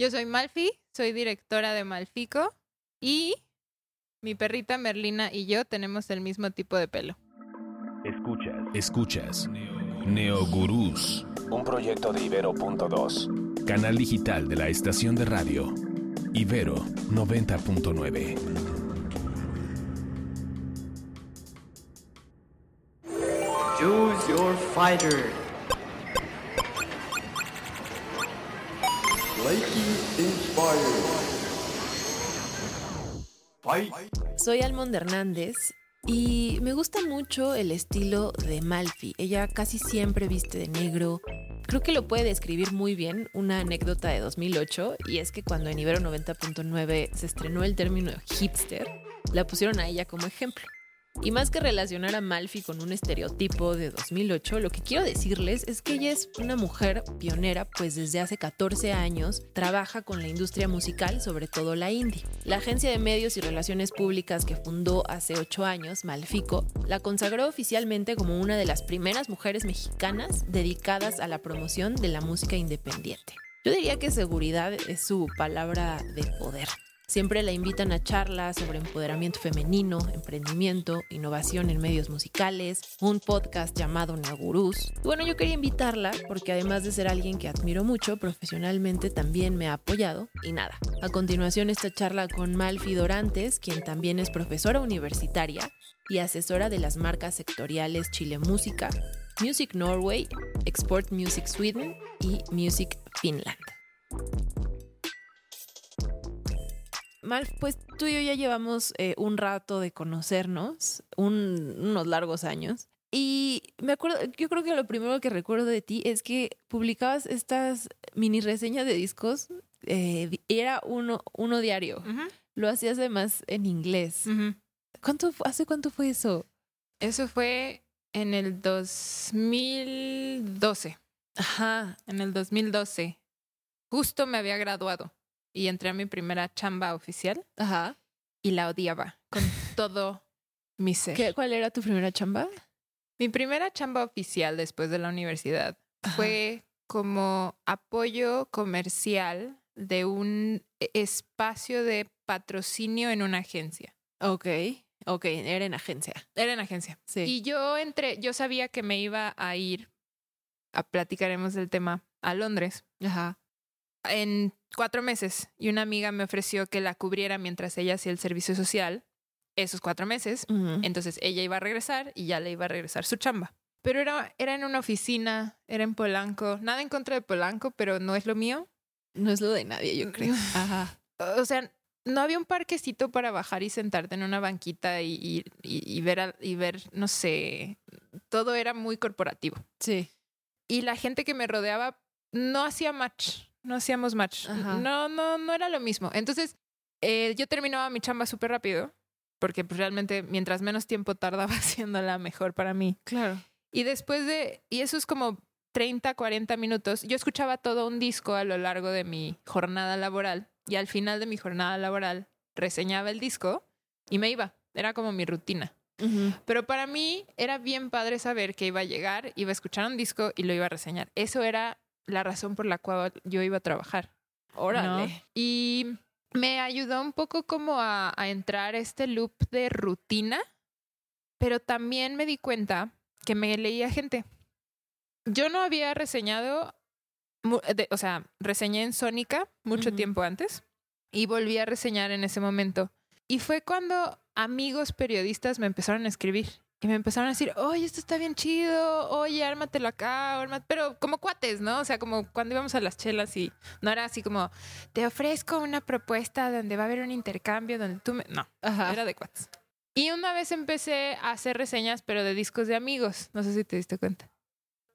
Yo soy Malfi, soy directora de Malfico y mi perrita Merlina y yo tenemos el mismo tipo de pelo. Escuchas. Escuchas. Neogurús. Un proyecto de Ibero.2. Canal digital de la estación de radio. Ibero 90.9. Choose your fighter. Soy Almond Hernández y me gusta mucho el estilo de Malfi. Ella casi siempre viste de negro. Creo que lo puede describir muy bien una anécdota de 2008 y es que cuando en Ibero 90.9 se estrenó el término hipster, la pusieron a ella como ejemplo. Y más que relacionar a Malfi con un estereotipo de 2008, lo que quiero decirles es que ella es una mujer pionera, pues desde hace 14 años trabaja con la industria musical, sobre todo la indie. La agencia de medios y relaciones públicas que fundó hace 8 años, Malfico, la consagró oficialmente como una de las primeras mujeres mexicanas dedicadas a la promoción de la música independiente. Yo diría que seguridad es su palabra de poder. Siempre la invitan a charlas sobre empoderamiento femenino, emprendimiento, innovación en medios musicales, un podcast llamado Neogurús. Y bueno, yo quería invitarla porque además de ser alguien que admiro mucho, profesionalmente también me ha apoyado. Y nada, a continuación esta charla con Malfi Dorantes, quien también es profesora universitaria y asesora de las marcas sectoriales Chile Música, Music Norway, Export Music Sweden y Music Finland. Mal, pues tú y yo ya llevamos eh, un rato de conocernos, un- unos largos años. Y me acuerdo, yo creo que lo primero que recuerdo de ti es que publicabas estas mini reseñas de discos. eh, era uno, uno diario. Lo hacías además en inglés. Ujú. ¿Cuánto, fu- ¿Hace cuánto fue eso? Eso fue en el 2012. Ajá. En el 2012. Justo me había graduado y entré a mi primera chamba oficial Ajá. y la odiaba con todo mi ser. ¿Qué- ¿Cuál era tu primera chamba? Mi primera chamba oficial después de la universidad fue como apoyo comercial de un espacio de patrocinio en una agencia. Ok. Ok, era en agencia. Era en agencia. Sí. Y yo entré, yo sabía que me iba a ir, a platicaremos del tema, a Londres Ajá. En cuatro meses. Y una amiga me ofreció que la cubriera mientras ella hacía el servicio social esos cuatro meses. Entonces ella iba a regresar y ya le iba a regresar su chamba. Pero era, era en una oficina, era en Polanco. Nada en contra de Polanco, pero no es lo mío. No es lo de nadie, yo creo. Ajá. O sea, no había un parquecito para bajar y sentarte en una banquita y, y- y- y ver, a- y ver, no sé, todo era muy corporativo. Sí. Y la gente que me rodeaba no hacía match, no hacíamos match. Ajá. No, no, no era lo mismo. Entonces, eh, yo terminaba mi chamba súper rápido, porque pues, realmente mientras menos tiempo tardaba haciéndola, mejor para mí. Claro. Y después de, y eso es como 30, 40 minutos, yo escuchaba todo un disco a lo largo de mi jornada laboral y al final de mi jornada laboral reseñaba el disco y me iba. Era como mi rutina. Pero para mí era bien padre saber que iba a llegar, iba a escuchar un disco y lo iba a reseñar. Eso era la razón por la cual yo iba a trabajar. Órale. ¿no? Y me ayudó un poco como a, a entrar este loop de rutina, pero también me di cuenta que me leía gente. Yo no había reseñado, o sea, reseñé en Sónica mucho tiempo antes y volví a reseñar en ese momento. Y fue cuando amigos periodistas me empezaron a escribir y me empezaron a decir, oye, esto está bien chido, oye, ármatelo acá, ármate-". pero como cuates, ¿no? O sea, como cuando íbamos a las chelas y no era así como, te ofrezco una propuesta donde va a haber un intercambio, donde tú me... No, Ajá. era de cuates. Y una vez empecé a hacer reseñas, pero de discos de amigos. No sé si te diste cuenta.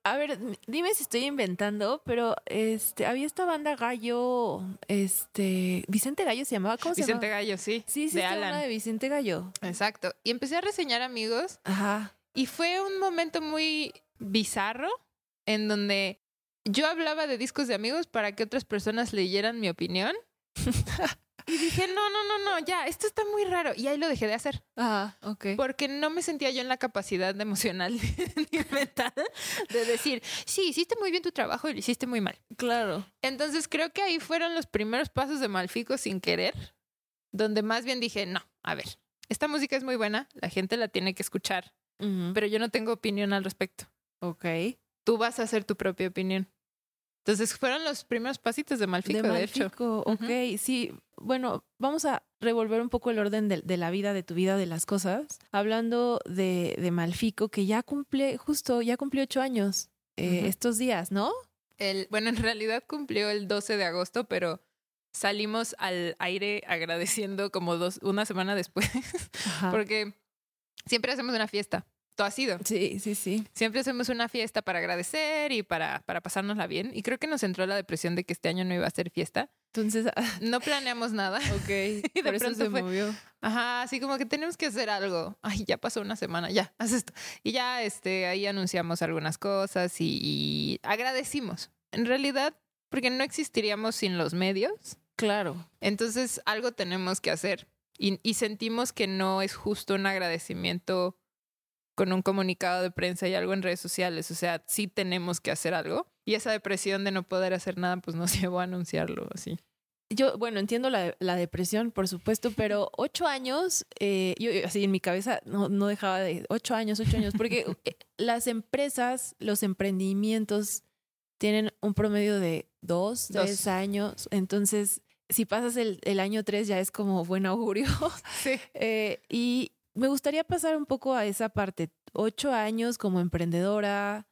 A ver, dime si estoy inventando, pero este había esta banda Gallo, este Vicente Gallo se llamaba, ¿cómo se Vicente llamaba? Gallo, sí. Sí, sí, de estaba una Alan. de Vicente Gallo. Exacto. Y empecé a reseñar amigos Ajá. y fue un momento muy bizarro en donde yo hablaba de discos de amigos para que otras personas leyeran mi opinión. Y dije, no, no, no, no, ya, esto está muy raro. Y ahí lo dejé de hacer. Ah, ok. Porque no me sentía yo en la capacidad emocional ni mental de decir, sí, hiciste muy bien tu trabajo y lo hiciste muy mal. Claro. Entonces creo que ahí fueron los primeros pasos de Malfico sin querer, donde más bien dije, no, a ver, esta música es muy buena, la gente la tiene que escuchar, pero yo no tengo opinión al respecto. Ok. Tú vas a hacer tu propia opinión. Entonces fueron los primeros pasitos de Malfico, de, hecho. Malfico, ok, sí. Bueno, vamos a revolver un poco el orden de, de la vida, de tu vida, de las cosas. Hablando de, de Malfico, que ya cumple, justo, ya cumplió ocho años eh, estos días, ¿no? El, bueno, en realidad cumplió el 12 de agosto, pero salimos al aire agradeciendo como dos, una semana después, Ajá. porque siempre hacemos una fiesta. Todo ha sido. Sí, sí, sí. Siempre hacemos una fiesta para agradecer y para, para pasárnosla bien. Y creo que nos entró la depresión de que este año no iba a ser fiesta. Entonces, No planeamos nada. ok, de por eso se fue- movió. Ajá, así como que tenemos que hacer algo. Ay, ya pasó una semana, ya, haz esto. Y ya este, ahí anunciamos algunas cosas y, y agradecimos. En realidad, porque no existiríamos sin los medios. Claro. Entonces, algo tenemos que hacer. Y, y sentimos que no es justo un agradecimiento con un comunicado de prensa y algo en redes sociales. O sea, sí tenemos que hacer algo. Y esa depresión de no poder hacer nada, pues nos llevó a anunciarlo así. Yo, bueno, entiendo la, la depresión, por supuesto, pero ocho años, eh, yo así en mi cabeza no, no dejaba de ocho años, ocho años, porque eh, las empresas, los emprendimientos tienen un promedio de dos, Dos. tres años. Entonces, si pasas el, el año tres ya es como buen augurio. Sí. Eh, y me gustaría pasar un poco a esa parte. Ocho años como emprendedora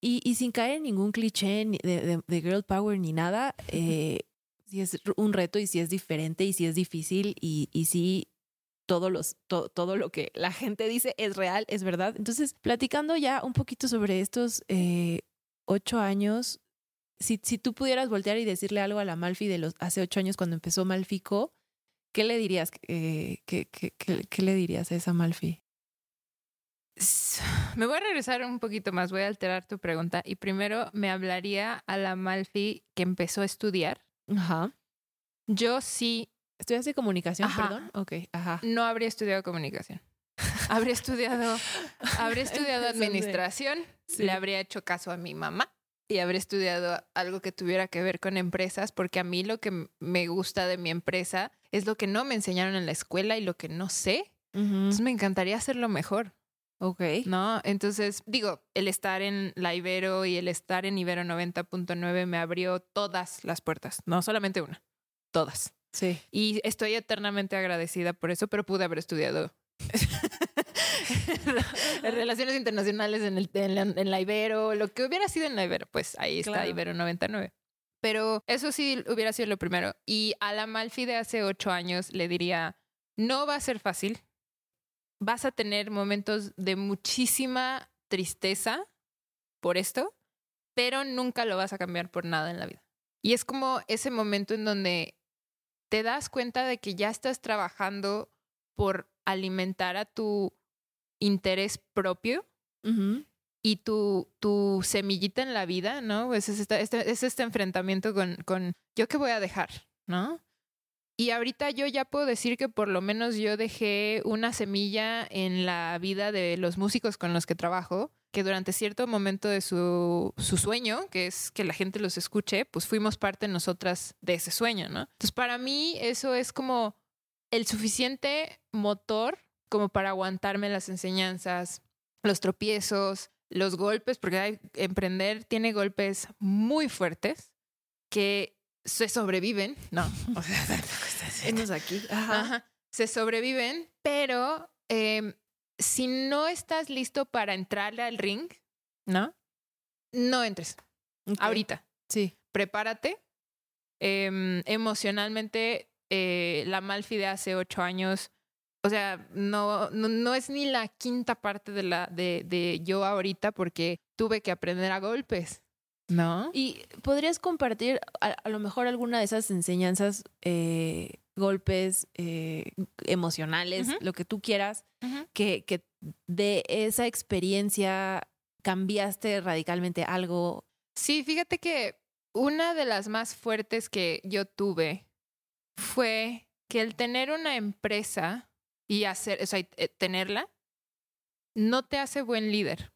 y, y sin caer en ningún cliché de, de- de girl power ni nada. Eh, si es un reto y si es diferente y si es difícil y, y si todo, los, to- todo lo que la gente dice es real, es verdad. Entonces, platicando ya un poquito sobre estos eh, ocho años, si, si tú pudieras voltear y decirle algo a la Malfi de los hace ocho años cuando empezó Malfico, ¿Qué le dirías? eh, ¿qué, qué, qué- qué le dirías a esa Malfi? Me voy a regresar un poquito más, voy a alterar tu pregunta y primero me hablaría a la Malfi que empezó a estudiar. Ajá. Yo sí ¿Estudiaste comunicación, Ajá. perdón? Ok, ajá. no habría estudiado comunicación. habría estudiado, habría estudiado administración, Sí. le habría hecho caso a mi mamá y habría estudiado algo que tuviera que ver con empresas, porque a mí lo que me gusta de mi empresa es lo que no me enseñaron en la escuela y lo que no sé. Entonces me encantaría hacerlo mejor. Ok. ¿no? Entonces, digo, el estar en la Ibero y el estar en Ibero 90.9 me abrió todas las puertas, no solamente una, todas. Sí. Y estoy eternamente agradecida por eso, pero pude haber estudiado relaciones internacionales en, el, en, la, en la Ibero, lo que hubiera sido en la Ibero, pues ahí está. Ibero 99. Pero eso sí hubiera sido lo primero. Y a la Malfi de hace ocho años le diría, no va a ser fácil, vas a tener momentos de muchísima tristeza por esto, pero nunca lo vas a cambiar por nada en la vida. Y es como ese momento en donde te das cuenta de que ya estás trabajando por alimentar a tu interés propio. Y tu, tu semillita en la vida, ¿no? Es este, este- es este enfrentamiento con, con yo qué voy a dejar, ¿no? Y ahorita yo ya puedo decir que por lo menos yo dejé una semilla en la vida de los músicos con los que trabajo, que durante cierto momento de su, su sueño, que es que la gente los escuche, pues fuimos parte nosotras de ese sueño, ¿no? Entonces para mí eso es como el suficiente motor como para aguantarme las enseñanzas, los tropiezos, los golpes, porque hay- emprender tiene golpes muy fuertes que se sobreviven, no, o sea, aquí. Ajá. Ajá, se sobreviven, pero eh, si no estás listo para entrarle al ring, ¿no? No entres. Ok. Ahorita, Sí. prepárate. Em, emocionalmente, eh, la Malfi de hace ocho años, o sea, no, no, no es ni la quinta parte de, la, de, de yo ahorita porque tuve que aprender a golpes, ¿no? ¿Y podrías compartir a, a lo mejor alguna de esas enseñanzas, eh, golpes eh, emocionales, lo que tú quieras, que, que de esa experiencia cambiaste radicalmente algo? Sí, fíjate que una de las más fuertes que yo tuve fue que el tener una empresa y hacer, o sea, eh, tenerla, no te hace buen líder.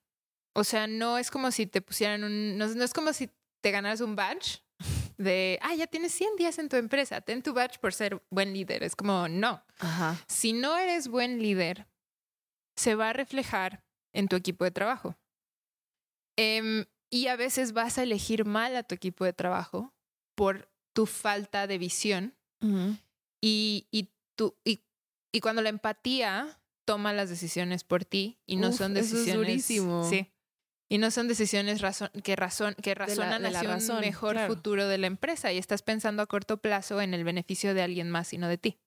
O sea, no es como si te pusieran un, no, no es como si te ganaras un badge de, ah, ya tienes 100 días en tu empresa, ten tu badge por ser buen líder. Es como, no. Ajá. Si no eres buen líder, se va a reflejar en tu equipo de trabajo. Em, y a veces vas a elegir mal a tu equipo de trabajo por tu falta de visión y, y, tú, y, y cuando la empatía toma las decisiones por ti y no Uf, son eso es decisiones durísimo. sí y no son decisiones razon- que razón que razonan de la hacia razón, un mejor claro. futuro de la empresa y estás pensando a corto plazo en el beneficio de alguien más y no de ti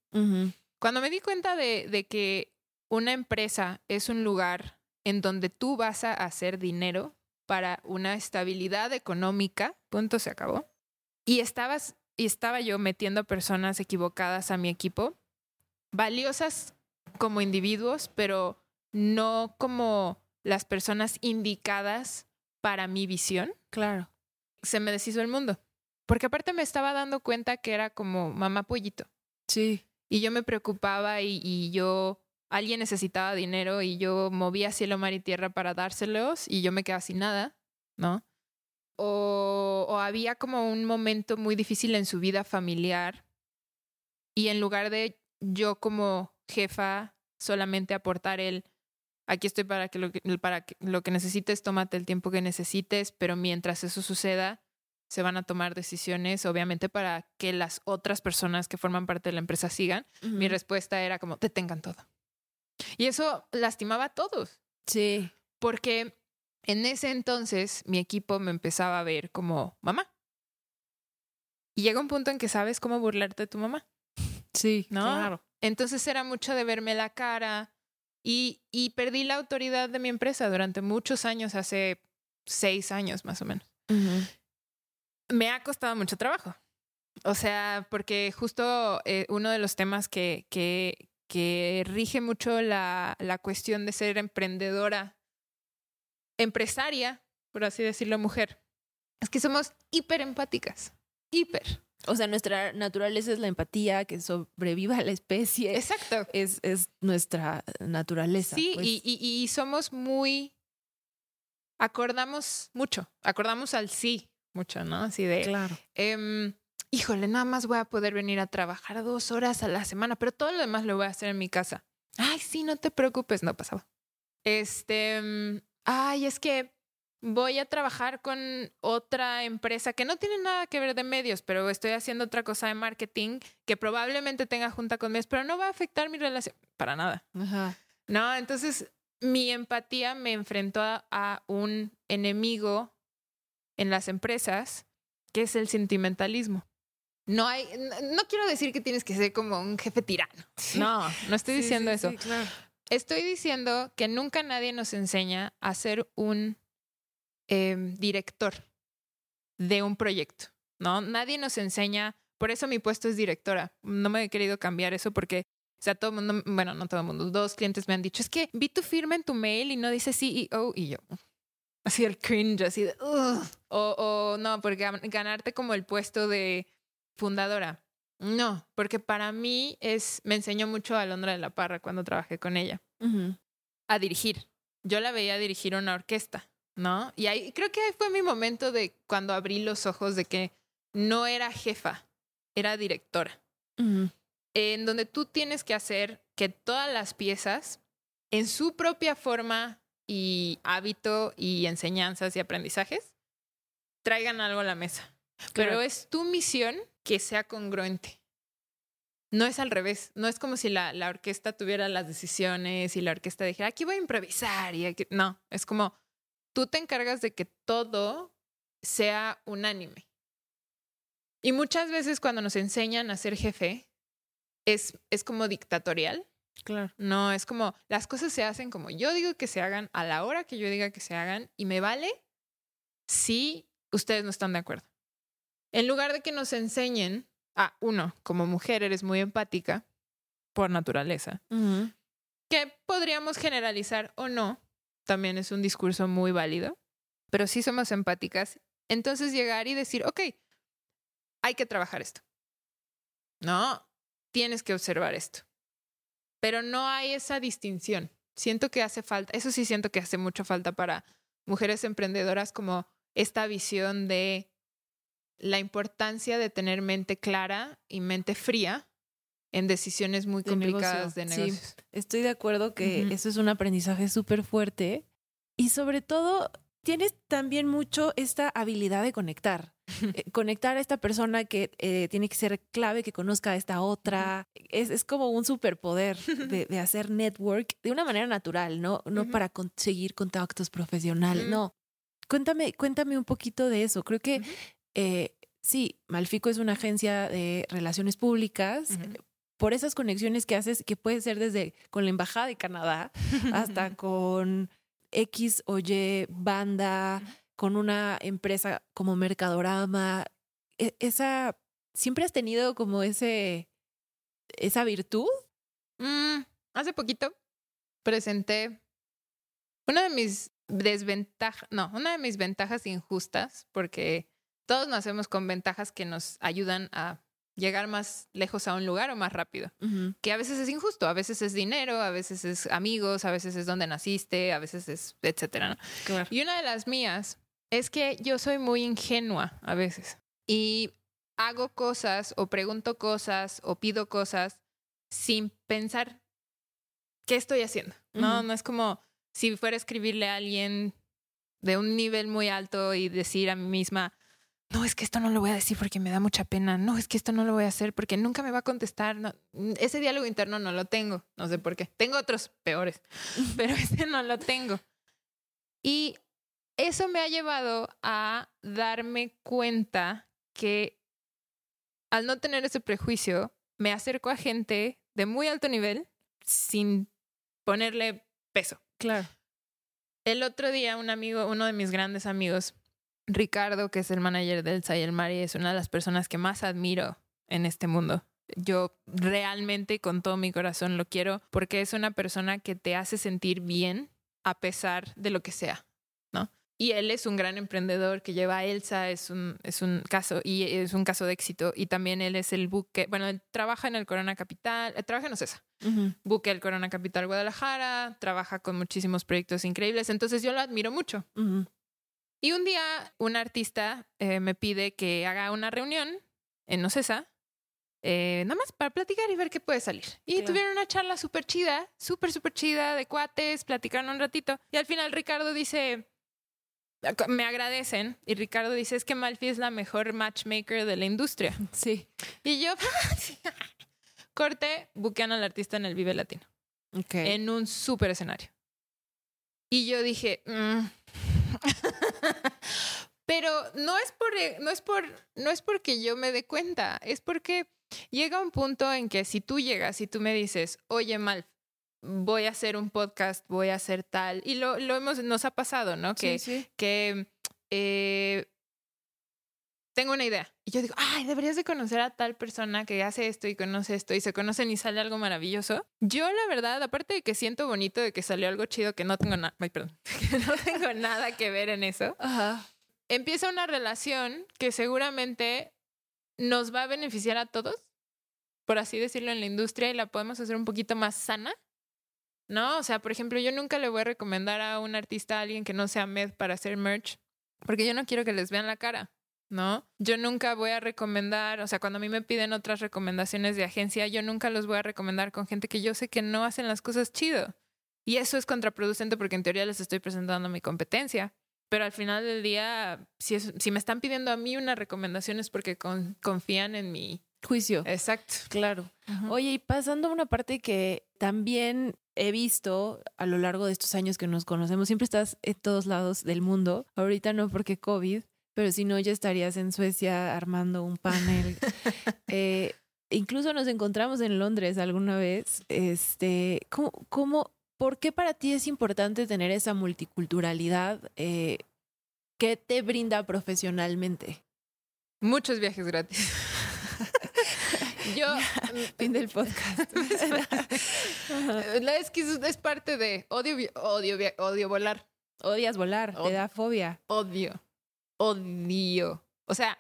cuando me di cuenta de, de que una empresa es un lugar en donde tú vas a hacer dinero para una estabilidad económica, punto se acabó. Y estabas y estaba yo metiendo personas equivocadas a mi equipo, valiosas como individuos, pero no como las personas indicadas para mi visión. Claro. Se me deshizo el mundo. Porque aparte me estaba dando cuenta que era como mamá pollito. Sí. Y yo me preocupaba y, y yo, alguien necesitaba dinero y yo movía cielo, mar y tierra para dárselos y yo me quedaba sin nada, ¿no? O, o había como un momento muy difícil en su vida familiar y en lugar de yo como jefa solamente aportar el, aquí estoy para que lo que, para que, lo que necesites, tómate el tiempo que necesites, pero mientras eso suceda, se van a tomar decisiones, obviamente, para que las otras personas que forman parte de la empresa sigan. Mi respuesta era como, detengan todo. Y eso lastimaba a todos, Sí. porque en ese entonces mi equipo me empezaba a ver como mamá. Y llega un punto en que sabes cómo burlarte de tu mamá, Sí. ¿no? Claro. Entonces era mucho de verme la cara y, y perdí la autoridad de mi empresa durante muchos años, hace seis años más o menos. me ha costado mucho trabajo. O sea, porque justo eh, uno de los temas que, que, que rige mucho la, la cuestión de ser emprendedora, empresaria, por así decirlo, mujer, es que somos hiper empáticas. Hiper. O sea, nuestra naturaleza es la empatía, que sobreviva la especie. Exacto. Es, es nuestra naturaleza. Sí, pues. y, y, y somos muy. Acordamos mucho. Acordamos al sí mucho, ¿no? Así de. Claro. em, híjole, nada más voy a poder venir a trabajar dos horas a la semana, pero todo lo demás lo voy a hacer en mi casa. Ay, sí, no te preocupes, no pasaba. Este, mm, ay, es que voy a trabajar con otra empresa que no tiene nada que ver de medios, pero estoy haciendo otra cosa de marketing que probablemente tenga junta con medios, pero no va a afectar mi relación para nada. Ajá. No, entonces mi empatía me enfrentó a, a un enemigo en las empresas que es el sentimentalismo. No hay, no, no quiero decir que tienes que ser como un jefe tirano. No, no estoy Sí, diciendo sí, eso. claro. Estoy diciendo que nunca nadie nos enseña a ser un eh, director de un proyecto, ¿no? Nadie nos enseña, por eso mi puesto es directora. No me he querido cambiar eso porque, o sea, todo el mundo, bueno, no todo el mundo, dos clientes me han dicho, es que vi tu firma en tu mail y no dice CEO y yo. Así el cringe, así de, "Ugh". O, o no, porque gan- ganarte como el puesto de fundadora. No, porque para mí es, me enseñó mucho Alondra de la Parra cuando trabajé con ella a dirigir. Yo la veía dirigir una orquesta, ¿no? Y ahí creo que ahí fue mi momento de cuando abrí los ojos de que no era jefa, era directora, en donde tú tienes que hacer que todas las piezas, en su propia forma y hábito y enseñanzas y aprendizajes, traigan algo a la mesa. Pero es tu misión que sea congruente. No es al revés. No es como si la, la orquesta tuviera las decisiones y la orquesta dijera, aquí voy a improvisar. Y aquí... No, es como tú te encargas de que todo sea unánime. Y muchas veces cuando nos enseñan a ser jefe, es, es como dictatorial. Claro. No, es como las cosas se hacen como yo digo que se hagan, a la hora que yo diga que se hagan, y me vale si ustedes no están de acuerdo. En lugar de que nos enseñen, a uno, como mujer eres muy empática por naturaleza, que podríamos generalizar o no, también es un discurso muy válido, pero sí somos empáticas. Entonces llegar y decir, ok, hay que trabajar esto. ¿no? Tienes que observar esto. Pero no hay esa distinción. Siento que hace falta, eso sí siento que hace mucha falta para mujeres emprendedoras como esta visión de la importancia de tener mente clara y mente fría en decisiones muy De complicadas negocio, de sí. negocios. Estoy de acuerdo que eso es un aprendizaje súper fuerte y sobre todo tienes también mucho esta habilidad de conectar. Eh, conectar a esta persona que eh, tiene que ser clave, que conozca a esta otra. Es, es como un superpoder de, de hacer network de una manera natural, ¿no? No para conseguir contactos profesionales, no. Cuéntame, cuéntame un poquito de eso. Creo que eh, sí, Malfico es una agencia de relaciones públicas. Por esas conexiones que haces, que puede ser desde con la Embajada de Canadá hasta con X o Y banda, con una empresa como Mercadorama. E- Esa, ¿siempre has tenido como ese, esa virtud? Mm, hace poquito presenté una de mis desventajas, no, una de mis ventajas injustas, porque todos nacemos con ventajas que nos ayudan a llegar más lejos a un lugar o más rápido, que a veces es injusto, a veces es dinero, a veces es amigos, a veces es donde naciste, a veces es etcétera, ¿no? Claro. Y una de las mías es que yo soy muy ingenua a veces y hago cosas o pregunto cosas o pido cosas sin pensar qué estoy haciendo. No, no es como si fuera a escribirle a alguien de un nivel muy alto y decir a mí misma, no, es que esto no lo voy a decir porque me da mucha pena, no, es que esto no lo voy a hacer porque nunca me va a contestar. No, ese diálogo interno no lo tengo, no sé por qué. Tengo otros peores, pero ese no lo tengo. Y eso me ha llevado a darme cuenta que al no tener ese prejuicio, me acerco a gente de muy alto nivel sin ponerle peso. Claro. El otro día un amigo, uno de mis grandes amigos, Ricardo, que es el manager del Elsa y el Mari, es una de las personas que más admiro en este mundo. Yo realmente con todo mi corazón lo quiero porque es una persona que te hace sentir bien a pesar de lo que sea, ¿no? Y él es un gran emprendedor que lleva a Elsa, es un, es un caso y es un caso de éxito. Y también él es el buque, bueno, él trabaja en el Corona Capital, eh, trabaja en Ocesa buque el Corona Capital Guadalajara, trabaja con muchísimos proyectos increíbles, entonces yo lo admiro mucho. Ujú. Y un día un artista eh, me pide que haga una reunión en Ocesa, eh, nada más para platicar y ver qué puede salir. Y Claro. tuvieron una charla súper chida, súper, súper chida de cuates, platicaron un ratito. Y al final Ricardo dice, me agradecen, y Ricardo dice, es que Malfi es la mejor matchmaker de la industria. Sí. Y yo, corte, buquean al artista en el Vive Latino Ok. en un súper escenario. Y yo dije, "Mm". pero no es por no es por no es porque yo me dé cuenta, es porque llega un punto en que si tú llegas y tú me dices, "Oye, Mal, voy a hacer un podcast, voy a hacer tal." Y lo lo hemos nos ha pasado, ¿no? Que sí, sí. que eh, tengo una idea. Y yo digo, ay, deberías de conocer a tal persona que hace esto y conoce esto y se conocen y sale algo maravilloso. Yo, la verdad, aparte de que siento bonito de que salió algo chido que no tengo nada, ay, perdón, que no tengo nada que ver en eso, Ajá. empieza una relación que seguramente nos va a beneficiar a todos, por así decirlo, en la industria y la podemos hacer un poquito más sana. ¿No? O sea, por ejemplo, yo nunca le voy a recomendar a un artista a alguien que no sea med para hacer merch, porque yo no quiero que les vean la cara, ¿no? Yo nunca voy a recomendar, o sea, cuando a mí me piden otras recomendaciones de agencia, yo nunca los voy a recomendar con gente que yo sé que no hacen las cosas chido. Y eso es contraproducente porque en teoría les estoy presentando mi competencia. Pero al final del día, si, es- si me están pidiendo a mí una recomendación es porque con- confían en mi... Juicio. Exacto. Claro. Oye, y pasando a una parte que también he visto a lo largo de estos años que nos conocemos, siempre estás en todos lados del mundo. Ahorita no porque COVID, pero si no ya estarías en Suecia armando un panel. Eh, incluso nos encontramos en Londres alguna vez. Este, ¿cómo, cómo, ¿Por qué para ti es importante tener esa multiculturalidad? Eh, ¿Qué te brinda profesionalmente? Muchos viajes gratis. yo... Fin del podcast. La es que es, parte de odio, odio, odio volar. Odias volar, te da fobia. Odio. Odio. O sea,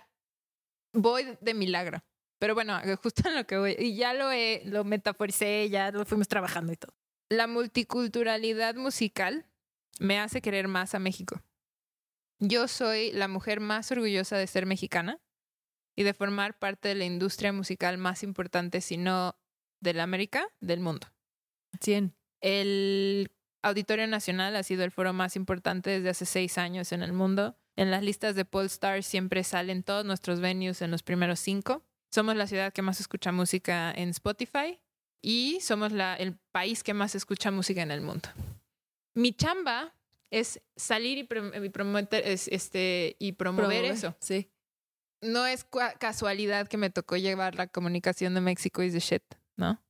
voy de milagro. Pero bueno, justo en lo que voy, y ya lo, he, lo metaforicé, ya lo fuimos trabajando y todo. La multiculturalidad musical me hace querer más a México. Yo soy la mujer más orgullosa de ser mexicana y de formar parte de la industria musical más importante, si no de la América, del mundo. 100. El Auditorio Nacional ha sido el foro más importante desde hace seis años en el mundo. En las listas de Polestar siempre salen todos nuestros venues en los primeros cinco. Somos la ciudad que más escucha música en Spotify y somos la, el país que más escucha música en el mundo. Mi chamba es salir y, prom- y promover, es- este, y promover eso. Sí. No es casualidad que me tocó llevar la comunicación de México is the shit, ¿no?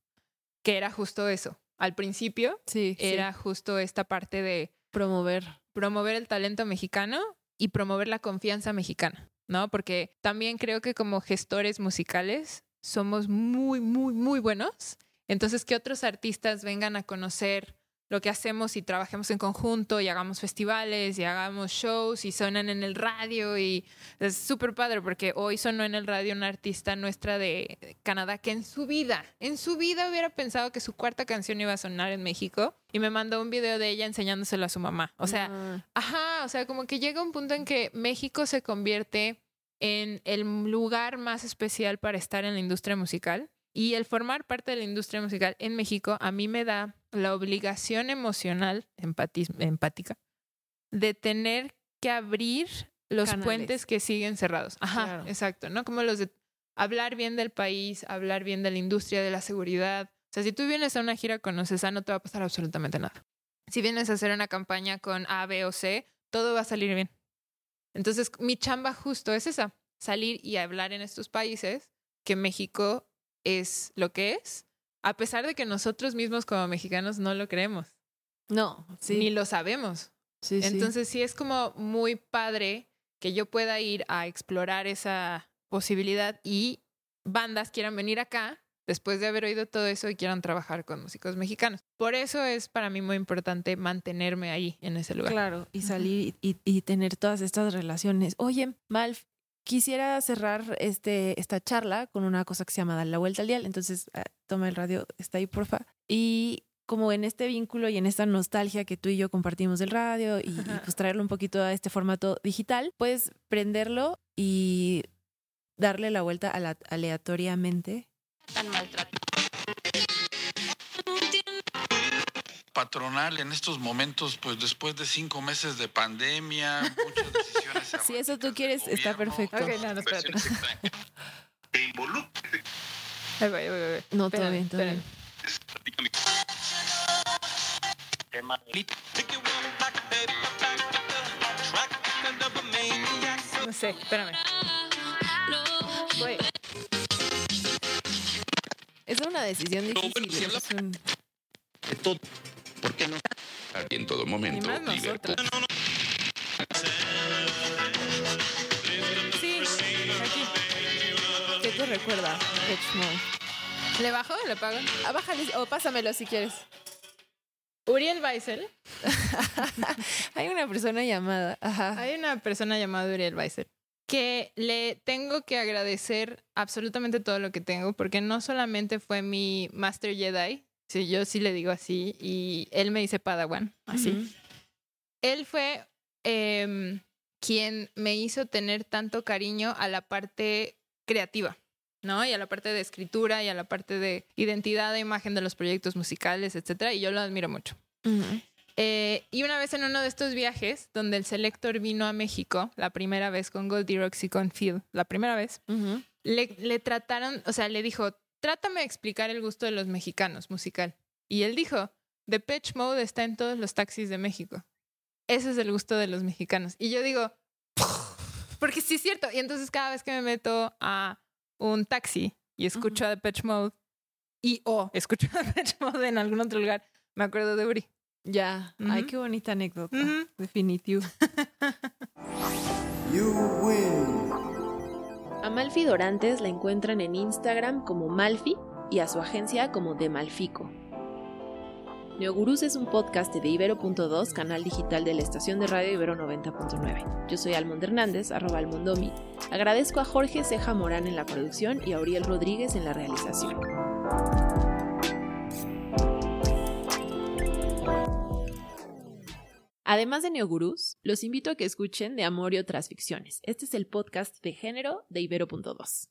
Que era justo eso. Al principio Sí. sí. era justo esta parte de promover. promover el talento mexicano y promover la confianza mexicana, ¿no? Porque también creo que como gestores musicales somos muy, muy, muy buenos. Entonces, que otros artistas vengan a conocer lo que hacemos y trabajemos en conjunto y hagamos festivales y hagamos shows y sonan en el radio y es súper padre porque hoy sonó en el radio una artista nuestra de Canadá que en su vida, en su vida hubiera pensado que su cuarta canción iba a sonar en México y me mandó un video de ella enseñándoselo a su mamá. O sea, Ah, Ajá, o sea, como que llega un punto en que México se convierte en el lugar más especial para estar en la industria musical. Y el formar parte de la industria musical en México a mí me da la obligación emocional, empática, de tener que abrir los Canales. puentes que siguen cerrados. Ajá, Claro. exacto, ¿no? Como los de hablar bien del país, hablar bien de la industria, de la seguridad. O sea, si tú vienes a una gira con Ocesa, no te va a pasar absolutamente nada. Si vienes a hacer una campaña con A, B o C, todo va a salir bien. Entonces, mi chamba justo es esa, salir y hablar en estos países que México es lo que es, a pesar de que nosotros mismos como mexicanos no lo creemos, No, sí. ni lo sabemos. sí, sí. Entonces, sí es como muy padre que yo pueda ir a explorar esa posibilidad y bandas quieran venir acá después de haber oído todo eso y quieran trabajar con músicos mexicanos. Por eso es para mí muy importante mantenerme ahí en ese lugar. Claro, y salir y, y tener todas estas relaciones. Oye, Malf, quisiera cerrar este, esta charla con una cosa que se llama Dar la vuelta al dial. Entonces, ah, toma el radio, está ahí, porfa. Y como en este vínculo y en esta nostalgia que tú y yo compartimos del radio y, y, pues traerlo un poquito a este formato digital, puedes prenderlo y darle la vuelta a la- aleatoriamente. Patronal en estos momentos, pues después de cinco meses de pandemia, muchas decisiones. Si eso tú quieres, está gobierno, perfecto. Ok, no, no, ahí voy. No, todo bien, todo bien. No sé, espérame. Voy. Es una decisión difícil. es un- de todo. ¿Por qué no? En todo momento. Liverpool. Sí, aquí. ¿Qué te recuerda? ¿Le bajo o le pago? Ah, bájale o pásamelo si quieres. Uriel Weissel. Hay una persona llamada. Ajá. Hay una persona llamada Uriel Weissel que le tengo que agradecer absolutamente todo lo que tengo porque no solamente fue mi Master Jedi, yo sí le digo así, y él me dice Padawan, así. Él fue em, quien me hizo tener tanto cariño a la parte creativa, ¿no? Y a la parte de escritura y a la parte de identidad de imagen de los proyectos musicales, etcétera. Y yo lo admiro mucho. Eh, y una vez en uno de estos viajes, donde el Selector vino a México, la primera vez con Goldie Rocks y con Phil, la primera vez, le, le trataron, o sea, le dijo, trátame de explicar el gusto de los mexicanos musical. Y él dijo, Depeche Mode está en todos los taxis de México. Ese es el gusto de los mexicanos. Y yo digo, porque sí es cierto. Y entonces cada vez que me meto a un taxi y escucho a Depeche Mode, y o escucho a Depeche Mode en algún otro lugar, me acuerdo de Uri. Ya. Ay, qué bonita anécdota. Ujú. Definitivo. You win. A Malfi Dorantes la encuentran en Instagram como Malfi y a su agencia como De Malfico. Neogurús es un podcast de Ibero.2, canal digital de la estación de radio Ibero 90.9. Yo soy Almond Hernández, arroba almondomi. Agradezco a Jorge Ceja Morán en la producción y a Auriel Rodríguez en la realización. Además de Neogurús, los invito a que escuchen De Amor y otras ficciones. Este es el podcast de género de Ibero.2.